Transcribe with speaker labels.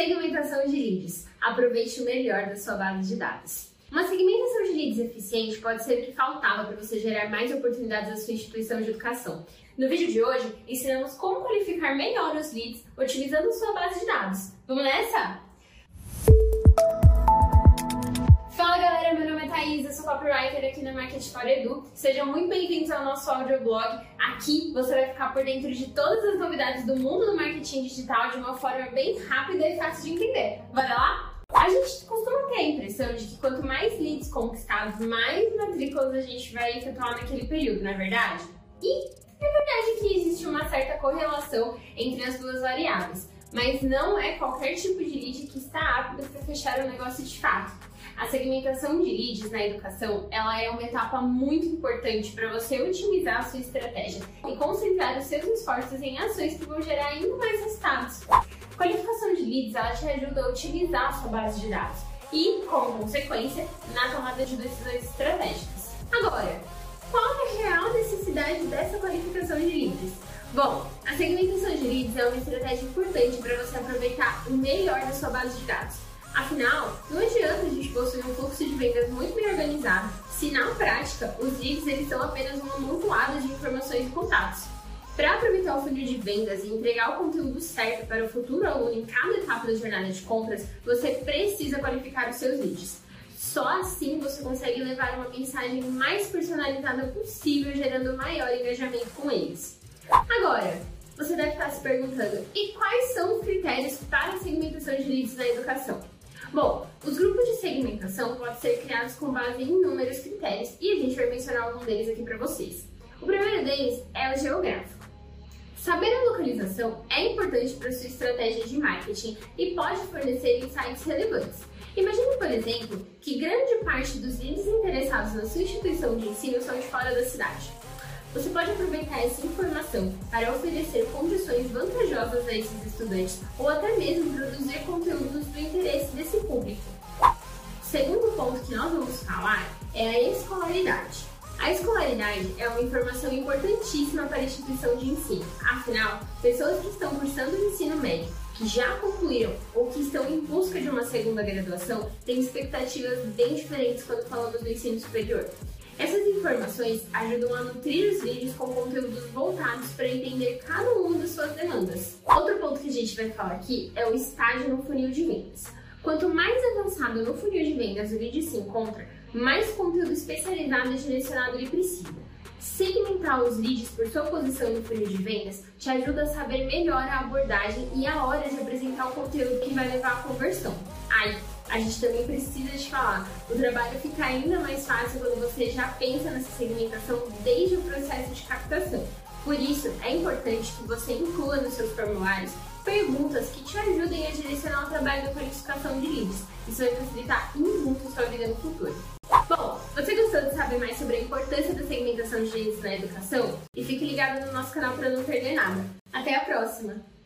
Speaker 1: Segmentação de leads. Aproveite o melhor da sua base de dados. Uma segmentação de leads eficiente pode ser o que faltava para você gerar mais oportunidades à sua instituição de educação. No vídeo de hoje, ensinamos como qualificar melhor os leads utilizando sua base de dados. Vamos nessa? Fala galera, Market for Edu. Sejam muito bem-vindos ao nosso audioblog. Aqui você vai ficar por dentro de todas as novidades do mundo do marketing digital de uma forma bem rápida e fácil de entender. Bora lá? A gente costuma ter a impressão de que quanto mais leads conquistados, mais matrículas a gente vai efetuar naquele período, não é verdade? E é verdade que existe uma certa correlação entre as duas variáveis, mas não é qualquer tipo de lead que está apto para fechar o negócio de fato. A segmentação de leads na educação, ela é uma etapa muito importante para você otimizar a sua estratégia e concentrar os seus esforços em ações que vão gerar ainda mais resultados. Qualificação de leads, ela te ajuda a otimizar a sua base de dados e, como consequência, na tomada de decisões estratégicas. Agora, qual é a real necessidade dessa qualificação de leads? Bom, a segmentação de leads é uma estratégia importante para você aproveitar o melhor da sua base de dados Afinal, não adianta a gente possuir um fluxo de vendas muito bem organizado se na prática os leads eles são apenas uma amontoada de informações e contatos. Para aproveitar o funil de vendas e entregar o conteúdo certo para o futuro aluno em cada etapa da jornada de compras, você precisa qualificar os seus leads. Só assim você consegue levar uma mensagem mais personalizada possível, gerando maior engajamento com eles. Agora, você deve estar se perguntando: e quais são os critérios para a segmentação de leads na educação? Bom, os grupos de segmentação podem ser criados com base em inúmeros critérios e a gente vai mencionar algum deles aqui para vocês. O primeiro deles é o geográfico. Saber a localização é importante para sua estratégia de marketing e pode fornecer insights relevantes. Imagine, por exemplo, que grande parte dos leads interessados na sua instituição de ensino são de fora da cidade. Você pode aproveitar essa informação para oferecer condições vantajosas a esses estudantes ou até mesmo produzir conteúdos do interesse desse público. O segundo ponto que nós vamos falar é a escolaridade. A escolaridade é uma informação importantíssima para a instituição de ensino. Afinal, pessoas que estão cursando o ensino médio, que já concluíram ou que estão em busca de uma segunda graduação, têm expectativas bem diferentes quando falamos do ensino superior. Essas informações ajudam a nutrir os vídeos com conteúdos voltados para entender cada uma das suas demandas. Outro ponto que a gente vai falar aqui é o estágio no funil de vendas. Quanto mais avançado no funil de vendas o vídeo se encontra, mais conteúdo especializado e direcionado ele precisa. Segmentar os leads por sua posição no funil de vendas te ajuda a saber melhor a abordagem e a hora de apresentar o conteúdo que vai levar à conversão. Aí, a gente também precisa te falar. O trabalho fica ainda mais fácil quando você já pensa nessa segmentação desde o processo de captação. Por isso, é importante que você inclua nos seus formulários perguntas que te ajudem a direcionar o trabalho da qualificação de leads. Isso vai facilitar muito sua vida no futuro. Bom, você gostou de saber mais sobre a importância da segmentação de leads na educação? E fique ligado no nosso canal para não perder nada. Até a próxima!